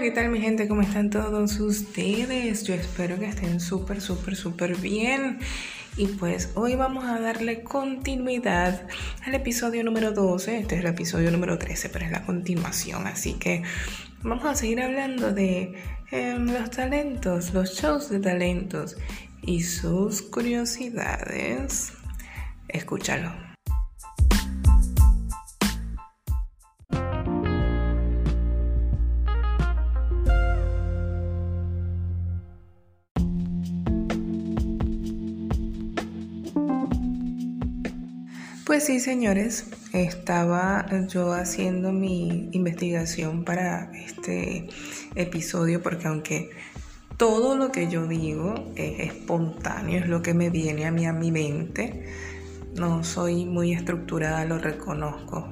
¿qué tal mi gente? ¿Cómo están todos ustedes? Yo espero que estén súper, súper, súper bien. Y pues hoy vamos a darle continuidad al episodio número 12. Este es el episodio número 13, pero es la continuación. Así que vamos a seguir hablando de em, los talentos, los shows de talentos y sus curiosidades. Escúchalo. Pues sí, señores, estaba yo haciendo mi investigación para este episodio porque aunque todo lo que yo digo es espontáneo, es lo que me viene a mí a mi mente, no soy muy estructurada, lo reconozco.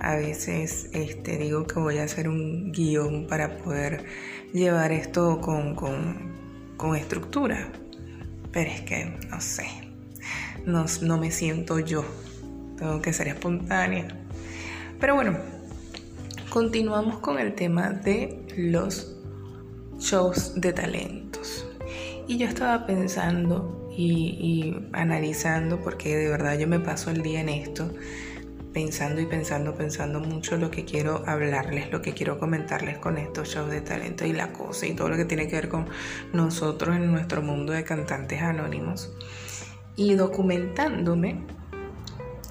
A veces este, digo que voy a hacer un guion para poder llevar esto con, con estructura, pero es que no sé, no, no me siento yo tengo que ser espontánea. Pero bueno, continuamos con el tema de los shows de talentos. Y yo estaba pensando y, analizando, porque de verdad yo me paso el día en esto, pensando y pensando, pensando mucho lo que quiero hablarles, lo que quiero comentarles con estos shows de talento y la cosa y todo lo que tiene que ver con nosotros en nuestro mundo de cantantes anónimos. Y documentándome,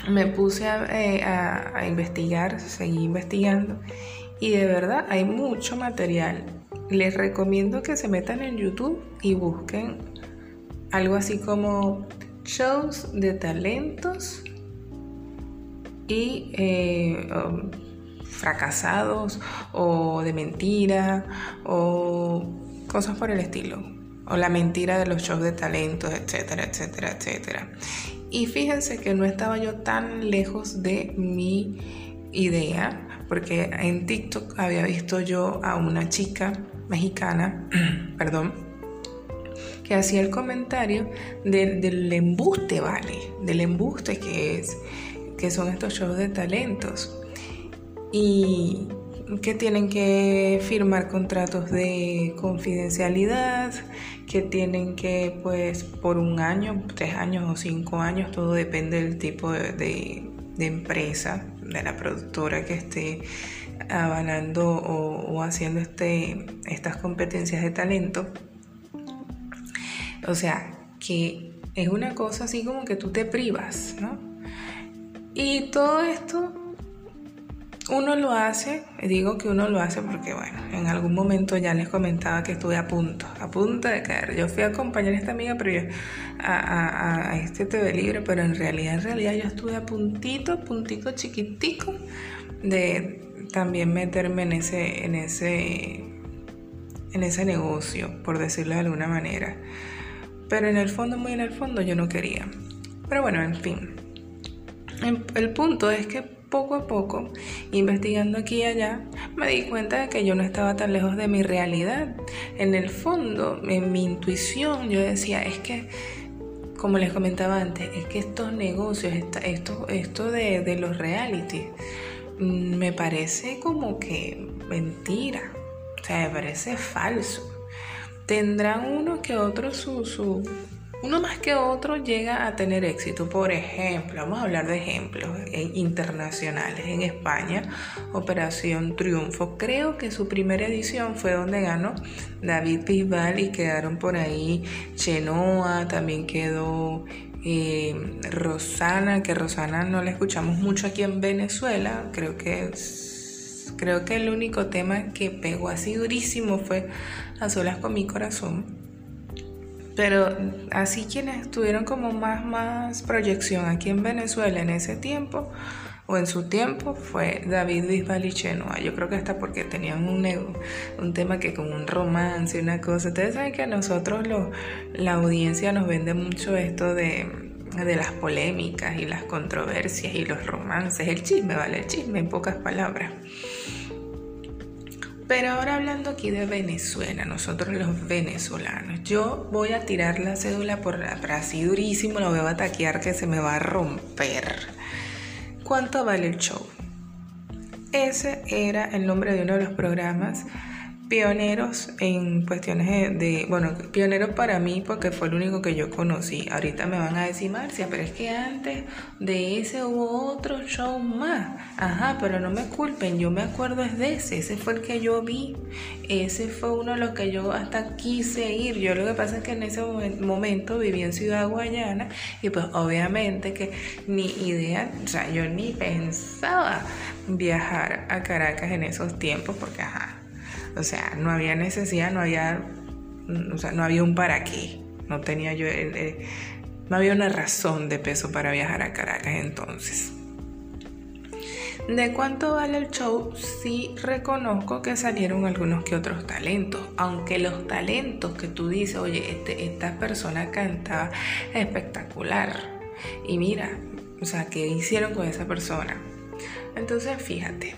me puse eh, a, investigar, seguí investigando y de verdad hay mucho material. Les recomiendo que se metan en YouTube y busquen algo así como shows de talentos y eh, um, fracasados o de mentira o cosas por el estilo o la mentira de los shows de talentos, etcétera, etcétera, etcétera. Y fíjense que no estaba yo tan lejos de mi idea, porque en TikTok había visto yo a una chica mexicana, perdón, que hacía el comentario del, embuste, ¿vale? Del embuste que es, que son estos shows de talentos. Y que tienen que firmar contratos de confidencialidad, que tienen que, pues, por un año, tres años o cinco años, todo depende del tipo de, empresa, de la productora que esté avalando o, haciendo este, estas competencias de talento. O sea, que es una cosa así como que tú te privas, ¿no? Y todo esto uno lo hace, digo que uno lo hace porque, bueno, en algún momento ya les comentaba que estuve a punto, a punto de caer. Yo fui a acompañar a esta amiga pero yo, a, este TV Libre, pero en realidad, en realidad yo estuve a puntito, puntito chiquitico de también meterme en ese, en ese, en ese negocio, por decirlo de alguna manera. Pero en el fondo, muy en el fondo, yo no quería. Pero bueno, en fin. El punto es que poco a poco, investigando aquí y allá, me di cuenta de que yo no estaba tan lejos de mi realidad. En el fondo, en mi intuición, yo decía, es que, como les comentaba antes, es que estos negocios, esto, esto de, los reality, mm, me parece como que mentira, o sea, me parece falso. Tendrán uno que otro su, su uno más que otro llega a tener éxito. Por ejemplo, vamos a hablar de ejemplos internacionales. En España, Operación Triunfo, creo que su primera edición fue donde ganó David Bisbal y quedaron por ahí Chenoa, también quedó eh, Rosana, que Rosana no la escuchamos mucho aquí en Venezuela, creo que creo que el único tema que pegó así durísimo fue A solas con mi corazón. Pero así quienes tuvieron como más, más proyección aquí en Venezuela en ese tiempo o en su tiempo fue David Bisbal y Chenoa. Yo creo que hasta porque tenían un, un tema que como un romance, una cosa. Ustedes saben que a nosotros lo, la audiencia nos vende mucho esto de, de las polémicas y las controversias y los romances, el chisme, ¿vale? El chisme en pocas palabras. Pero ahora hablando aquí de Venezuela, nosotros los venezolanos, yo voy a tirar la cédula por así durísimo, lo voy a taquear que se me va a romper. ¿Cuánto vale el show? Ese era el nombre de uno de los programas pioneros en cuestiones de, bueno, pioneros para mí porque fue el único que yo conocí. Ahorita me van a decir, Marcia, pero es que antes de ese hubo otro show más. Ajá, pero no me culpen, yo me acuerdo es de ese, ese fue el que yo vi. Ese fue uno de los que yo hasta quise ir. Yo lo que pasa es que en ese momento viví en Ciudad Guayana y pues obviamente que ni idea, o sea, yo ni pensaba viajar a Caracas en esos tiempos porque, ajá, o sea, no había necesidad, no había, o sea, no había un para qué. No tenía yo, no había una razón de peso para viajar a Caracas entonces. ¿De cuánto vale el show? Sí reconozco que salieron algunos que otros talentos, aunque los talentos que tú dices, oye, este, esta persona cantaba espectacular. Y mira, o sea, ¿qué hicieron con esa persona? Entonces, fíjate,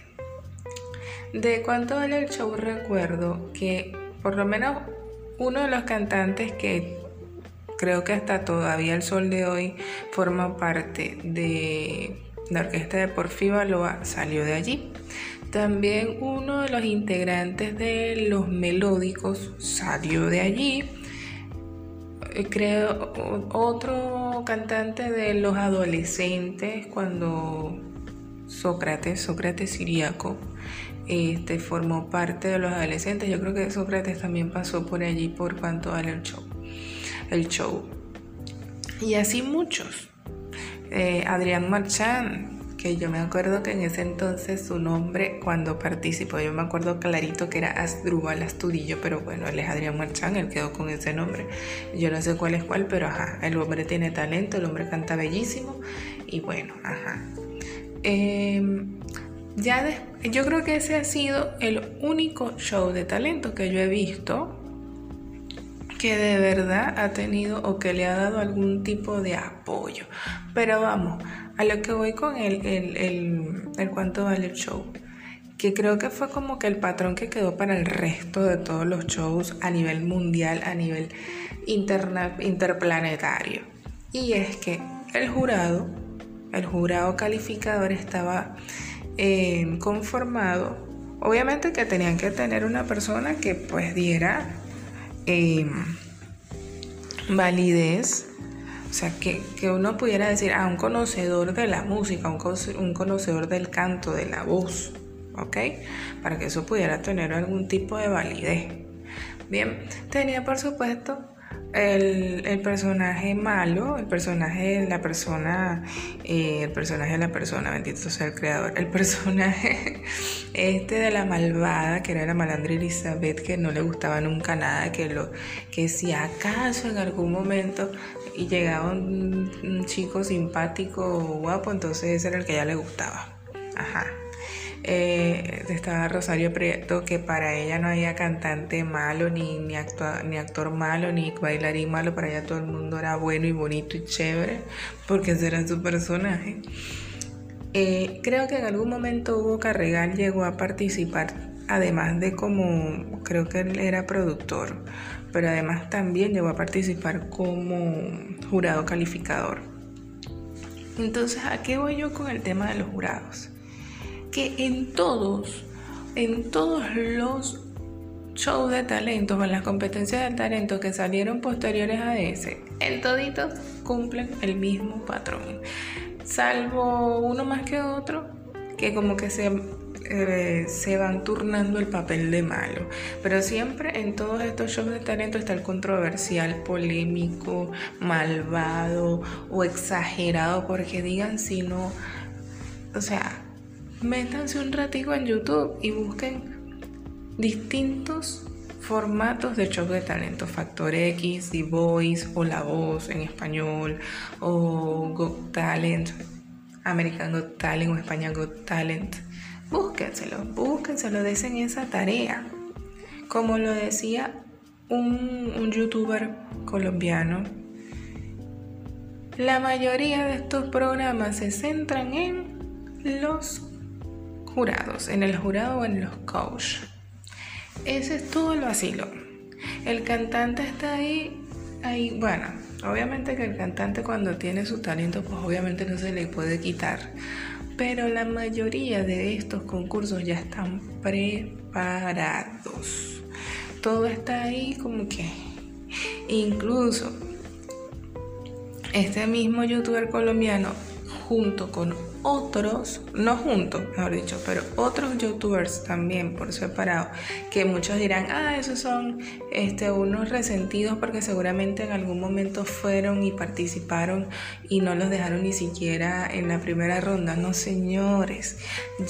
de cuánto vale el show recuerdo que por lo menos uno de los cantantes que creo que hasta todavía el sol de hoy forma parte de la orquesta de Porfi Baloa salió de allí. También uno de los integrantes de Los Melódicos salió de allí. Eh, creo otro cantante de Los Adolescentes cuando Sócrates, Sócrates Siriaco, este, formó parte de los adolescentes. Yo creo que Sócrates también pasó por allí por cuanto el show. El show. Y así muchos. Eh, Adrián Marchand, que yo me acuerdo que en ese entonces su nombre cuando participó, yo me acuerdo clarito que era Asdrúbal Astudillo, pero bueno, él es Adrián Marchand, él quedó con ese nombre. Yo no sé cuál es cuál, pero ajá, el hombre tiene talento, el hombre canta bellísimo y bueno, ajá. Eh, ya yo creo que ese ha sido el único show de talento que yo he visto que de verdad ha tenido o que le ha dado algún tipo de apoyo. Pero vamos, a lo que voy con el, el, el, cuánto vale el show. Que creo que fue como que el patrón que quedó para el resto de todos los shows a nivel mundial, a nivel interna, interplanetario. Y es que el jurado, el jurado calificador estaba eh, conformado, obviamente que tenían que tener una persona que pues diera eh, validez, o sea, que, uno pudiera decir, a ah, un conocedor de la música, un, un conocedor del canto, de la voz, ¿ok? Para que eso pudiera tener algún tipo de validez. Bien, tenía por supuesto el, personaje malo, el personaje de la persona, eh, el personaje de la persona, bendito sea el creador, el personaje este de la malvada, que era la malandra Elizabeth, que no le gustaba nunca nada, que, lo, que si acaso en algún momento llegaba un, un chico simpático, guapo, entonces ese era el que ya le gustaba. Ajá. Eh, estaba Rosario Prieto, que para ella no había cantante malo, ni, ni, ni actor malo, ni bailarín malo, para ella todo el mundo era bueno y bonito y chévere, porque ese era su personaje. Eh, creo que en algún momento Hugo Carregal llegó a participar, además de como, creo que él era productor, pero además también llegó a participar como jurado calificador. Entonces, ¿a qué voy yo con el tema de los jurados? Que en todos, en todos los shows de talentos o en las competencias de talento que salieron posteriores a ese, en toditos cumplen el mismo patrón. Salvo uno más que otro, que como que se, eh, se van turnando el papel de malo. Pero siempre en todos estos shows de talento está el controversial, polémico, malvado o exagerado, porque digan si no, o sea, métanse un ratico en YouTube y busquen distintos formatos de show de talento, Factor X, The Voice o La Voz en español o Got Talent, American Got Talent o España Got Talent. Búsquenselo, búsquenselo, desen esa tarea. Como lo decía un, un youtuber colombiano, la mayoría de estos programas se centran en los jurados, en el jurado o en los coach. Ese es todo el vacilo. El cantante está ahí, ahí, bueno, obviamente que el cantante cuando tiene su talento, pues obviamente no se le puede quitar. Pero la mayoría de estos concursos ya están preparados. todo está ahí como que incluso este mismo youtuber colombiano junto con otros, no juntos, mejor dicho, pero otros youtubers también por separado, que muchos dirán, ah, esos son este, unos resentidos porque seguramente en algún momento fueron y participaron y no los dejaron ni siquiera en la primera ronda. No, señores,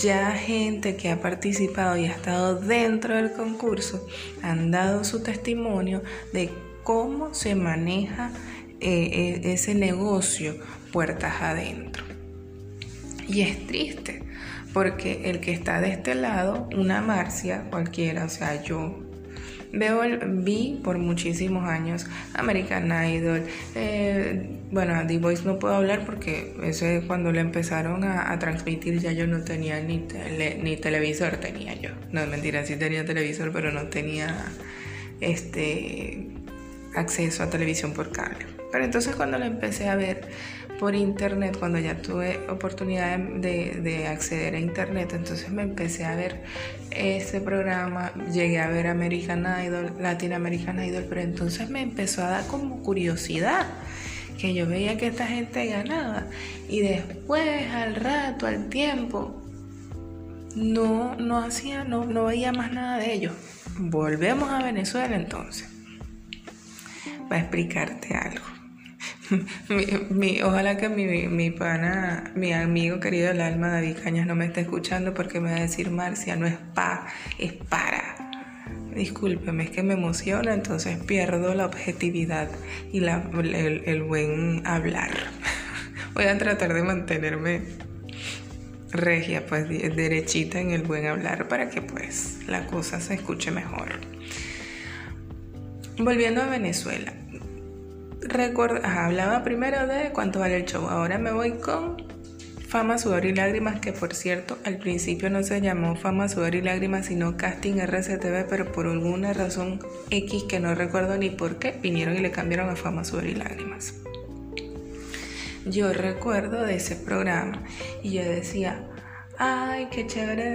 ya gente que ha participado y ha estado dentro del concurso han dado su testimonio de cómo se maneja eh, e, ese negocio puertas adentro. Y es triste, porque el que está de este lado, una Marcia cualquiera, o sea, yo veo el, vi por muchísimos años American Idol. Eh, bueno, The Voice no puedo hablar porque ese cuando le empezaron a, transmitir ya yo no tenía ni, ni televisor, tenía yo. No, mentira, sí tenía televisor, pero no tenía este acceso a televisión por cable. Pero entonces cuando lo empecé a ver por internet, cuando ya tuve oportunidad de, acceder a internet, entonces me empecé a ver ese programa, llegué a ver American Idol, Latin American Idol, pero entonces me empezó a dar como curiosidad que yo veía que esta gente ganaba y después al rato, al tiempo, no, no hacía, no, no veía más nada de ellos. Volvemos a Venezuela entonces. Para explicarte algo. mi, ojalá que mi, mi, pana, mi amigo querido del alma, David Cañas, no me esté escuchando porque me va a decir Marcia, no es pa, es para. Discúlpeme, es que me emociona, entonces pierdo la objetividad y la, el, el buen hablar. Voy a tratar de mantenerme regia, pues derechita en el buen hablar para que pues la cosa se escuche mejor. Volviendo a Venezuela, hablaba primero de cuánto vale el show. Ahora me voy con Fama, Sudor y Lágrimas, que por cierto, al principio no se llamó Fama, Sudor y Lágrimas, sino Casting RCTV, pero por alguna razón X que no recuerdo ni por qué, vinieron y le cambiaron a Fama, Sudor y Lágrimas. Yo recuerdo de ese programa y yo decía, ay, qué chévere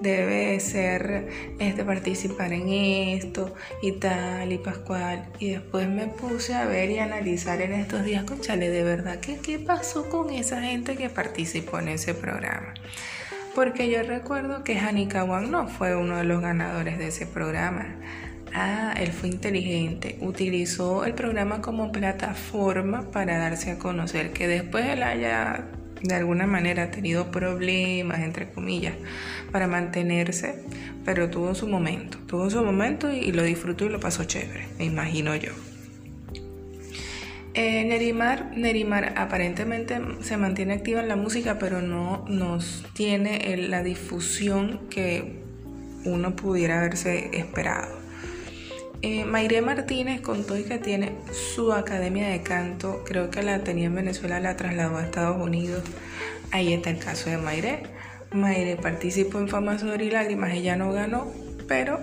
debe ser, este, participar en esto y tal y pascual. Y después me puse a ver y analizar en estos días, conchale, de verdad, ¿qué, qué pasó con esa gente que participó en ese programa? Porque yo recuerdo que Hanika Wang no fue uno de los ganadores de ese programa. Ah, él fue inteligente, utilizó el programa como plataforma para darse a conocer, que después él haya de alguna manera ha tenido problemas, entre comillas, para mantenerse, pero tuvo su momento, tuvo su momento y, lo disfrutó y lo pasó chévere, me imagino yo. Eh, Nerimar, Nerimar aparentemente se mantiene activa en la música, pero no nos tiene la difusión que uno pudiera haberse esperado. Eh, Mayre Martínez contó que tiene su academia de canto, creo que la tenía en Venezuela, la trasladó a Estados Unidos. Ahí está el caso de Mayre. Mayre participó en Fama Sudor y Lágrimas, ella no ganó, pero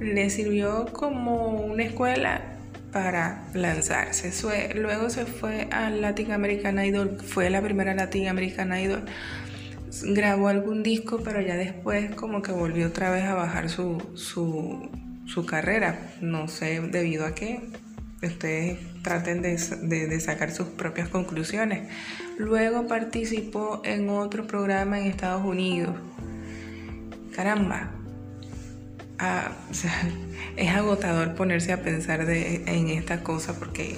le sirvió como una escuela para lanzarse. luego se fue al Latin American Idol, fue la primera Latin American Idol. Grabó algún disco, pero ya después como que volvió otra vez a bajar su, su su carrera. No sé debido a qué. Ustedes traten de, sacar sus propias conclusiones. Luego participó en otro programa en Estados Unidos. Caramba. Ah, es agotador ponerse a pensar en esta cosa porque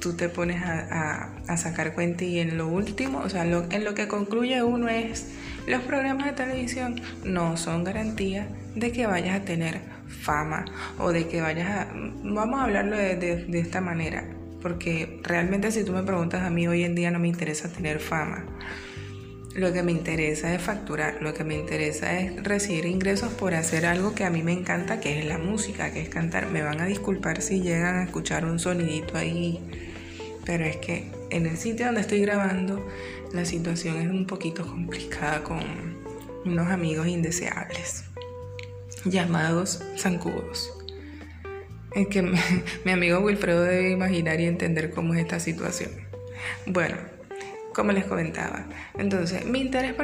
tú te pones a, sacar cuenta y en lo último, o sea, en lo que concluye uno es, los programas de televisión no son garantía de que vayas a tener fama o de que vayas a... Vamos a hablarlo de, esta manera, porque realmente si tú me preguntas a mí hoy en día no me interesa tener fama. Lo que me interesa es facturar, lo que me interesa es recibir ingresos por hacer algo que a mí me encanta, que es la música, que es cantar. Me van a disculpar si llegan a escuchar un sonidito ahí, pero es que en el sitio donde estoy grabando la situación es un poquito complicada con unos amigos indeseables llamados zancudos. Es que mi, amigo Wilfredo debe imaginar y entender cómo es esta situación. Bueno, como les comentaba. Entonces, mi interés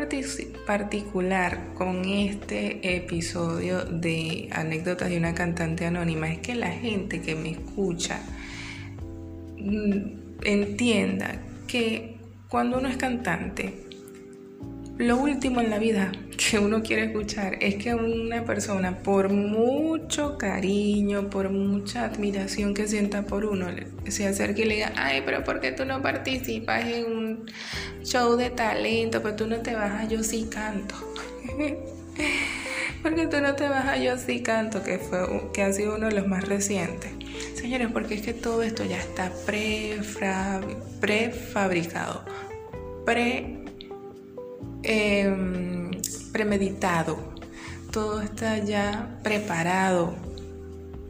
particular con este episodio de anécdotas de una cantante anónima es que la gente que me escucha mm, entienda que cuando uno es cantante, lo último en la vida que uno quiere escuchar es que una persona, por mucho cariño, por mucha admiración que sienta por uno, se acerque y le diga, ay, pero ¿por qué tú no participas en un show de talento? Pues tú no te vas a Yo sí canto. porque tú no te vas a Yo sí canto, que, fue, que ha sido uno de los más recientes. Señores, porque es que todo esto ya está prefabricado, pre Em, premeditado, todo está ya preparado.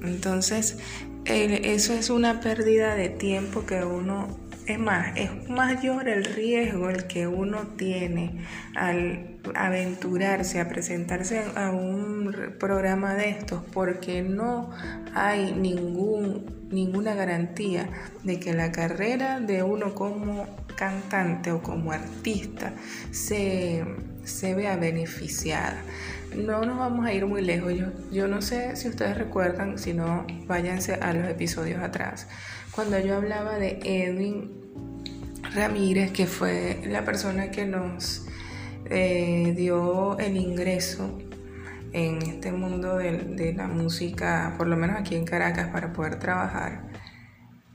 Entonces, eso es una pérdida de tiempo que uno, es más, es mayor el riesgo el que uno tiene al aventurarse a presentarse a un programa de estos porque no hay ningún, ninguna garantía de que la carrera de uno como cantante o como artista se, vea beneficiada. No nos vamos a ir muy lejos. Yo, yo no sé si ustedes recuerdan, si no, váyanse a los episodios atrás. Cuando yo hablaba de Edwin Ramírez, que fue la persona que nos eh, dio el ingreso en este mundo de, la música, por lo menos aquí en Caracas, para poder trabajar.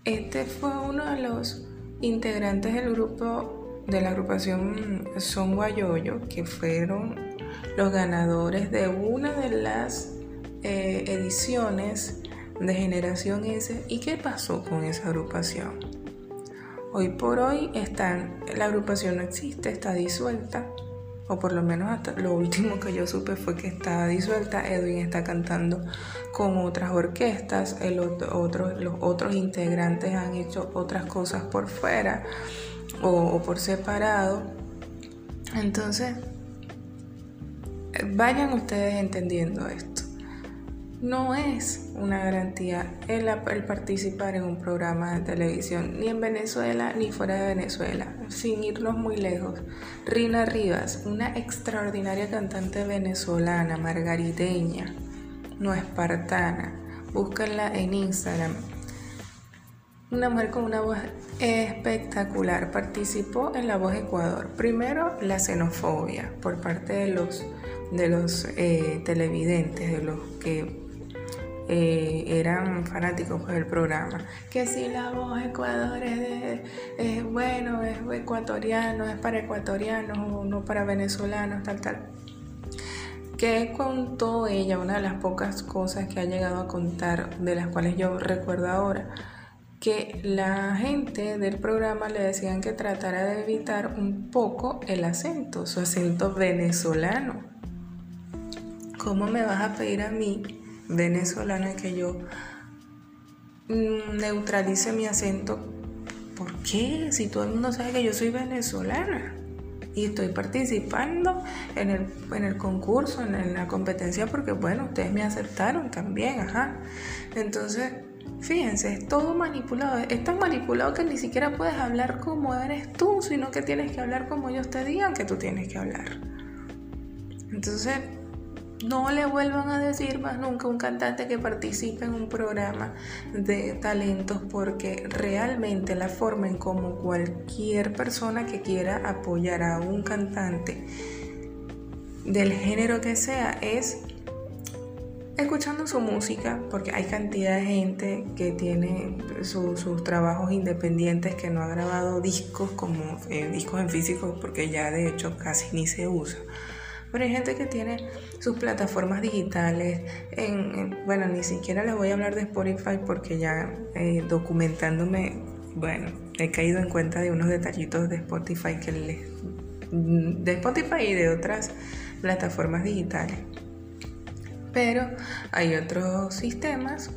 Este fue uno de los integrantes del grupo de la agrupación Son Guayoyo, que fueron los ganadores de una de las eh, ediciones de Generación S. ¿Y qué pasó con esa agrupación? Hoy por hoy están, la agrupación no existe, está disuelta, o por lo menos hasta lo último que yo supe fue que estaba disuelta. Edwin está cantando con otras orquestas, los otros integrantes han hecho otras cosas por fuera o, por separado. Entonces, vayan ustedes entendiendo esto. No es una garantía el, participar en un programa de televisión, ni en Venezuela ni fuera de Venezuela, sin irnos muy lejos. Rina Rivas, una extraordinaria cantante venezolana, margariteña, no espartana. Búscanla en Instagram. Una mujer con una voz espectacular. Participó en La Voz Ecuador. Primero, la xenofobia por parte de los, de los eh, televidentes, de los que eh, eran fanáticos del programa. Que si la voz Ecuador es, bueno, es ecuatoriano, es para ecuatorianos o no para venezolanos, tal, tal. ¿Qué contó ella? Una de las pocas cosas que ha llegado a contar, de las cuales yo recuerdo ahora, que la gente del programa le decían que tratara de evitar un poco el acento, su acento venezolano. ¿Cómo me vas a pedir a mí, venezolana, que yo mm, neutralice mi acento? ¿Por qué? Si todo el mundo sabe que yo soy venezolana y estoy participando en el, en el concurso, en, la competencia, porque bueno, ustedes me aceptaron también, ajá. Entonces, fíjense, es todo manipulado, es tan manipulado que ni siquiera puedes hablar como eres tú, sino que tienes que hablar como ellos te digan que tú tienes que hablar. Entonces, no le vuelvan a decir más nunca a un cantante que participe en un programa de talentos porque realmente la forma en como cualquier persona que quiera apoyar a un cantante del género que sea es escuchando su música, porque hay cantidad de gente que tiene sus trabajos independientes que no ha grabado discos como eh, discos en físico, porque ya de hecho casi ni se usa pero hay gente que tiene sus plataformas digitales. En, bueno, ni siquiera les voy a hablar de Spotify porque ya eh, documentándome, bueno, he caído en cuenta de unos detallitos de Spotify que les, de Spotify y de otras plataformas digitales. Pero hay otros sistemas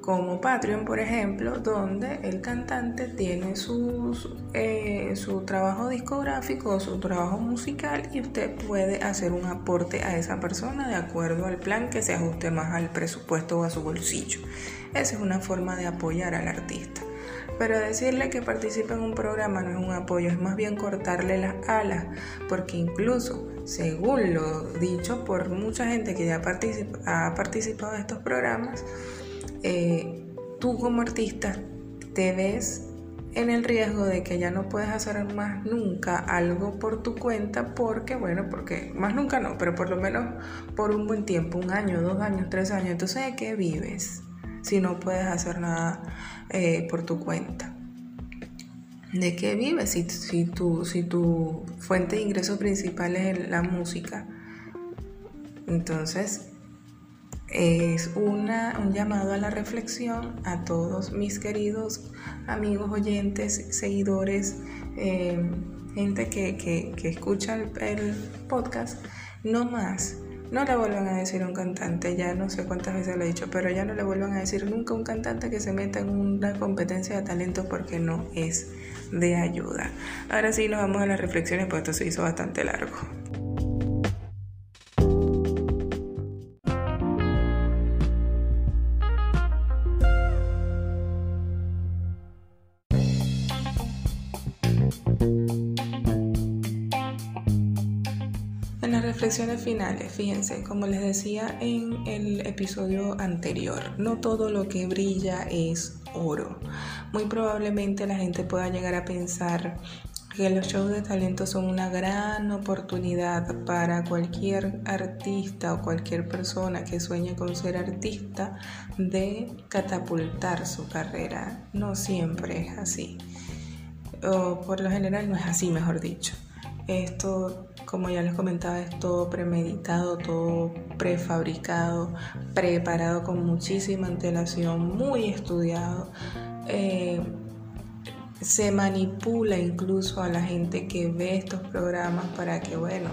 como Patreon, por ejemplo, donde el cantante tiene eh, su trabajo discográfico, su trabajo musical y usted puede hacer un aporte a esa persona de acuerdo al plan que se ajuste más al presupuesto o a su bolsillo. Esa es una forma de apoyar al artista. Pero decirle que participe en un programa no es un apoyo, es más bien cortarle las alas, porque incluso, según lo dicho por mucha gente que ya ha participado en estos programas, eh, tú como artista te ves en el riesgo de que ya no puedes hacer más nunca algo por tu cuenta porque, bueno, porque más nunca no, pero por lo menos por un buen tiempo, un año, dos años, tres años. Entonces, ¿de qué vives si no puedes hacer nada eh, por tu cuenta? ¿De qué vives si, si, tu, si tu fuente de ingreso principal es la música? Entonces, es una, un llamado a la reflexión a todos mis queridos amigos, oyentes, seguidores, eh, gente que, escucha el, podcast, no más. No le vuelvan a decir a un cantante, ya no sé cuántas veces lo he dicho, pero ya no le vuelvan a decir nunca a un cantante que se meta en una competencia de talento porque no es de ayuda. Ahora sí nos vamos a las reflexiones, pues esto se hizo bastante largo. Finales, fíjense, como les decía en el episodio anterior, no todo lo que brilla es oro. Muy probablemente la gente pueda llegar a pensar que los shows de talento son una gran oportunidad para cualquier artista o cualquier persona que sueñe con ser artista de catapultar su carrera. No siempre es así. O por lo general no es así, mejor dicho. Esto como ya les comentaba, es todo premeditado, todo prefabricado, preparado con muchísima antelación, muy estudiado. Eh, se manipula incluso a la gente que ve estos programas para que, bueno,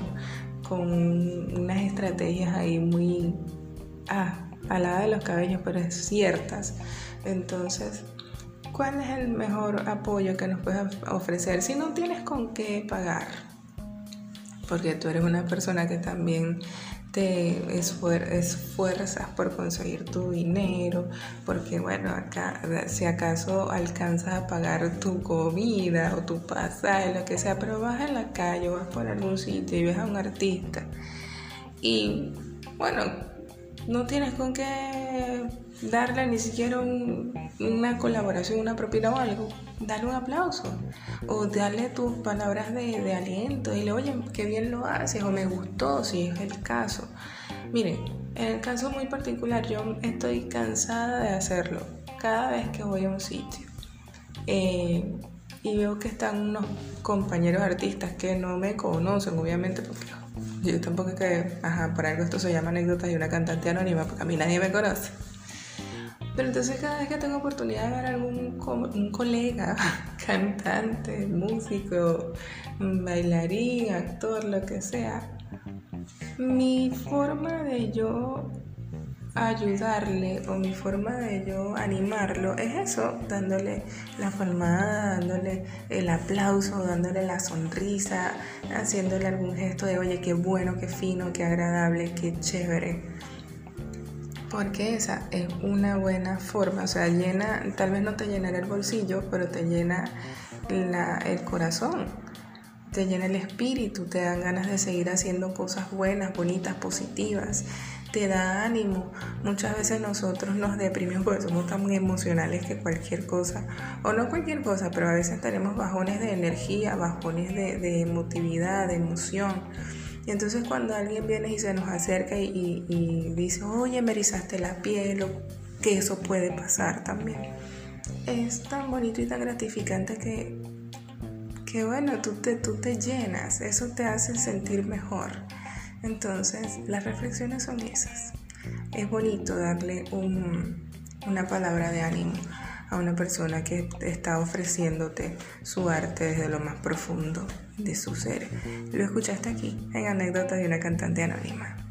con unas estrategias ahí muy ah, a la de los cabellos, pero es ciertas. Entonces, ¿cuál es el mejor apoyo que nos puedes ofrecer si no tienes con qué pagar? Porque tú eres una persona que también te esfuerzas por conseguir tu dinero, porque bueno, acá, si acaso alcanzas a pagar tu comida o tu pasaje, lo que sea, pero vas en la calle o vas por algún sitio y ves a un artista y bueno, no tienes con qué darle ni siquiera una colaboración, una propina o algo, dale un aplauso o dale tus palabras de, aliento, dile, oye, qué bien lo haces o me gustó, si es el caso. Miren, en el caso muy particular, yo estoy cansada de hacerlo cada vez que voy a un sitio. Eh, y veo que están unos compañeros artistas que no me conocen, obviamente, porque yo tampoco es que, ajá, por algo esto se llama anécdota y una cantante anónima, porque a mí nadie me conoce. Pero entonces cada vez que tengo oportunidad de ver algún un colega, cantante, músico, bailarín, actor, lo que sea, mi forma de yo ayudarle o mi forma de yo animarlo es eso, dándole la palmada, dándole el aplauso, dándole la sonrisa, haciéndole algún gesto de oye, qué bueno, qué fino, qué agradable, qué chévere porque esa es una buena forma, o sea, llena, tal vez no te llenará el bolsillo, pero te llena el corazón, te llena el espíritu, te dan ganas de seguir haciendo cosas buenas, bonitas, positivas, te da ánimo. Muchas veces nosotros nos deprimimos porque somos tan emocionales que cualquier cosa, o no cualquier cosa, pero a veces tenemos bajones de energía, bajones de, de emotividad, de emoción. Y entonces cuando alguien viene y se nos acerca y, dice, oye, me erizaste la piel, o que eso puede pasar también. Es tan bonito y tan gratificante que, que bueno, tú te, tú te llenas, eso te hace sentir mejor. Entonces, las reflexiones son esas. Es bonito darle una palabra de ánimo a una persona que está ofreciéndote su arte desde lo más profundo de su ser. Lo escuchaste aquí en Anécdotas de una cantante anónima.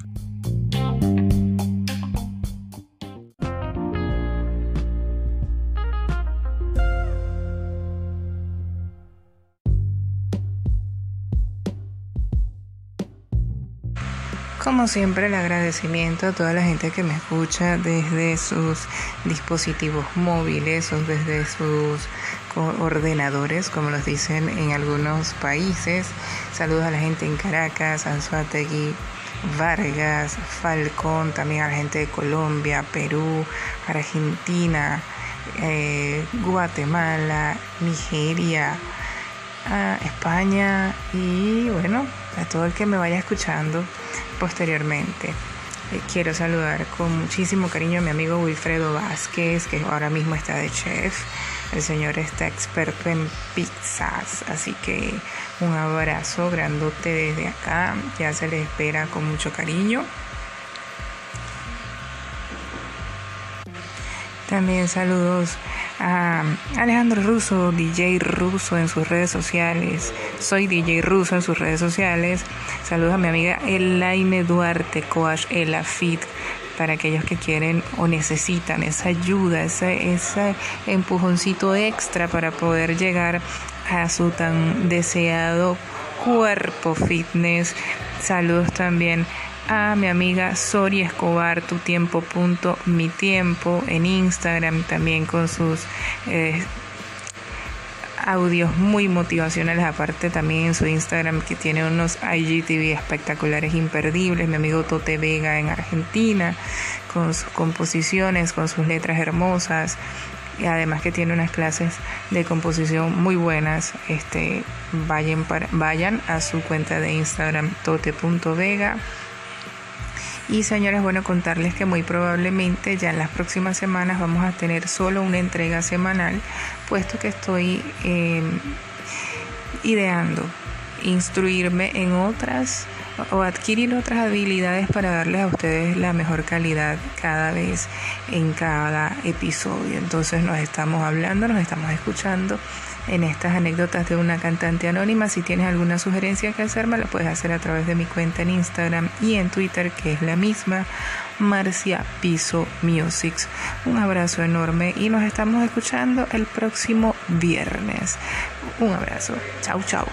Como siempre, el agradecimiento a toda la gente que me escucha desde sus dispositivos móviles o desde sus ordenadores, como los dicen en algunos países. Saludos a la gente en Caracas, Anzuategui, Vargas, Falcón, también a la gente de Colombia, Perú, Argentina, eh, Guatemala, Nigeria, España y bueno, a todo el que me vaya escuchando posteriormente. Eh, quiero saludar con muchísimo cariño a mi amigo Wilfredo Vázquez, que ahora mismo está de chef. El señor está experto en pizzas, así que un abrazo grandote desde acá. Ya se le espera con mucho cariño. También saludos a Alejandro Russo, DJ Russo en sus redes sociales. Soy DJ Russo en sus redes sociales. Saludos a mi amiga Elaine Duarte, coach Elafit, para aquellos que quieren o necesitan esa ayuda, ese, ese empujoncito extra para poder llegar a su tan deseado cuerpo fitness. Saludos también a mi amiga Sori Escobar, tu tiempo punto mi tiempo en Instagram, también con sus eh, audios muy motivacionales, aparte también en su Instagram que tiene unos IGTV espectaculares, imperdibles, mi amigo Tote Vega en Argentina, con sus composiciones, con sus letras hermosas, y además que tiene unas clases de composición muy buenas. Este, vayan, vayan a su cuenta de Instagram tote.vega y señores, bueno, contarles que muy probablemente ya en las próximas semanas vamos a tener solo una entrega semanal, puesto que estoy em, ideando instruirme en otras o adquirir otras habilidades para darles a ustedes la mejor calidad cada vez en cada episodio. Entonces nos estamos hablando, nos estamos escuchando en estas anécdotas de una cantante anónima. Si tienes alguna sugerencia que hacerme, la puedes hacer a través de mi cuenta en Instagram y en Twitter, que es la misma, Marcia Piso Music. Un abrazo enorme y nos estamos escuchando el próximo viernes. Un abrazo. Chau, chau.